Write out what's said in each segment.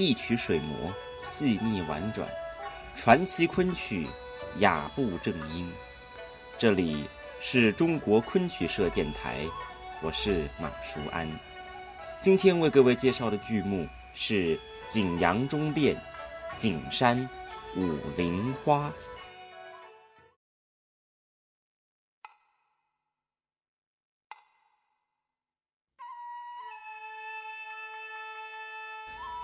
一曲水磨，细腻婉转，传奇昆曲，雅步正音。这里是中国昆曲社电台，我是马淑安。今天为各位介绍的剧目是《景阳钟变》《景山五菱花》。《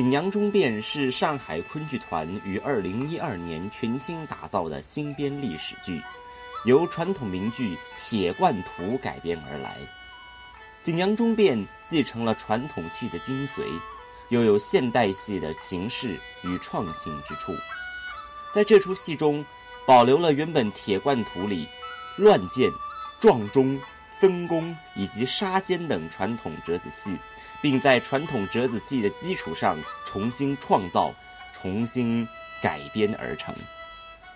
景阳钟变》是上海昆剧团于二零一二年全新打造的新编历史剧，由传统名剧《铁罐图》改编而来。《景阳钟变》继承了传统戏的精髓，又有现代戏的形式与创新之处。在这出戏中，保留了原本《铁罐图》里乱箭、撞钟、分工以及杀奸等传统折子戏。并在传统折子戏的基础上重新创造、重新改编而成。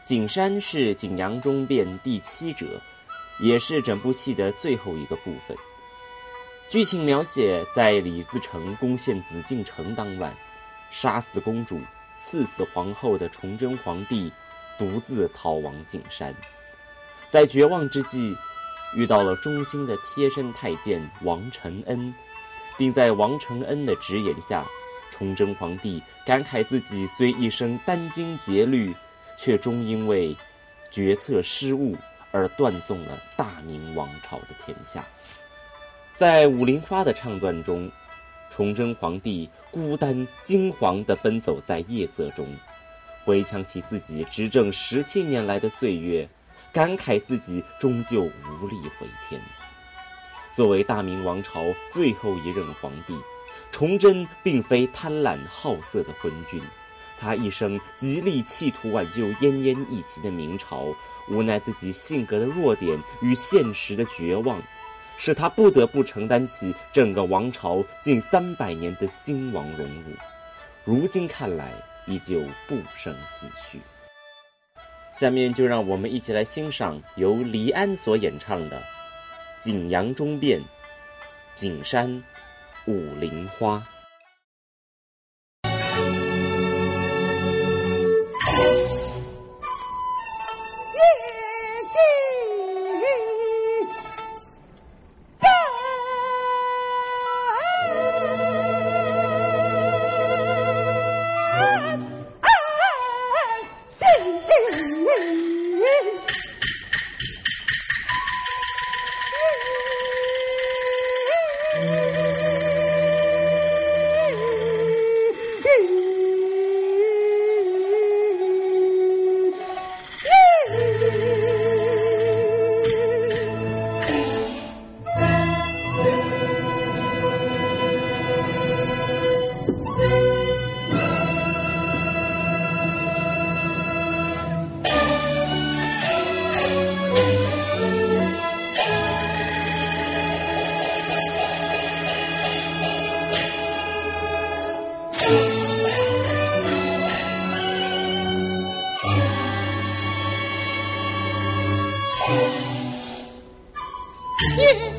景山是《景阳钟变》第七折，也是整部戏的最后一个部分。剧情描写在李自成攻陷紫禁城当晚，杀死公主、赐死皇后的崇祯皇帝，独自逃亡景山，在绝望之际，遇到了忠心的贴身太监王承恩。并在王承恩的直言下，崇祯皇帝感慨自己虽一生殚精竭虑，却终因为决策失误而断送了大明王朝的天下。在《武陵花》的唱段中，崇祯皇帝孤单惊惶地奔走在夜色中，回想起自己执政十七年来的岁月，感慨自己终究无力回天。作为大明王朝最后一任皇帝，崇祯并非贪婪好色的昏君，他一生极力企图挽救奄奄一息的明朝，无奈自己性格的弱点与现实的绝望，使他不得不承担起整个王朝近三百年的兴亡荣辱。如今看来，依旧不胜唏嘘。下面就让我们一起来欣赏由黎安所演唱的。景阳钟变，景山舞林花。天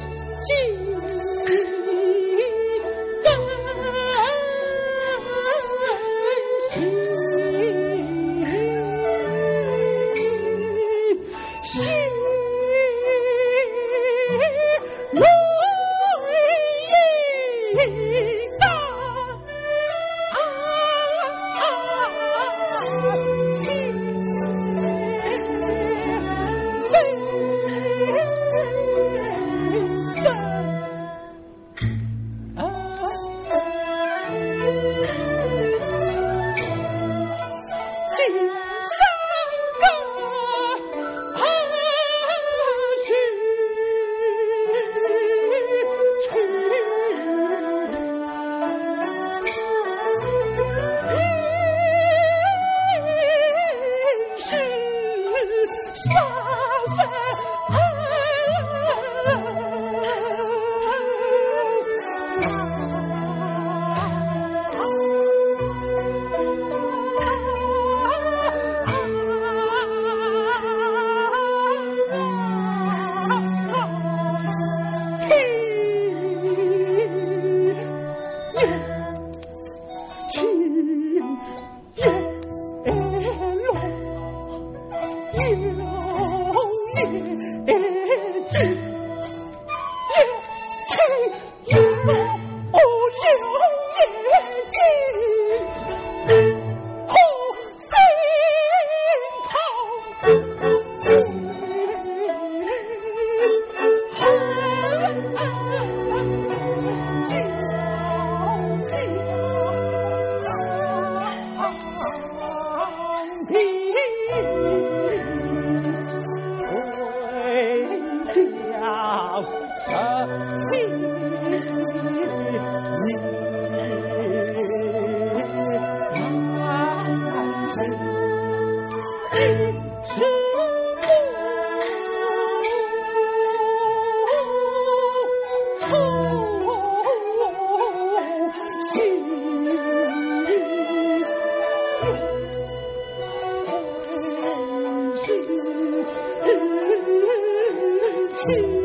山。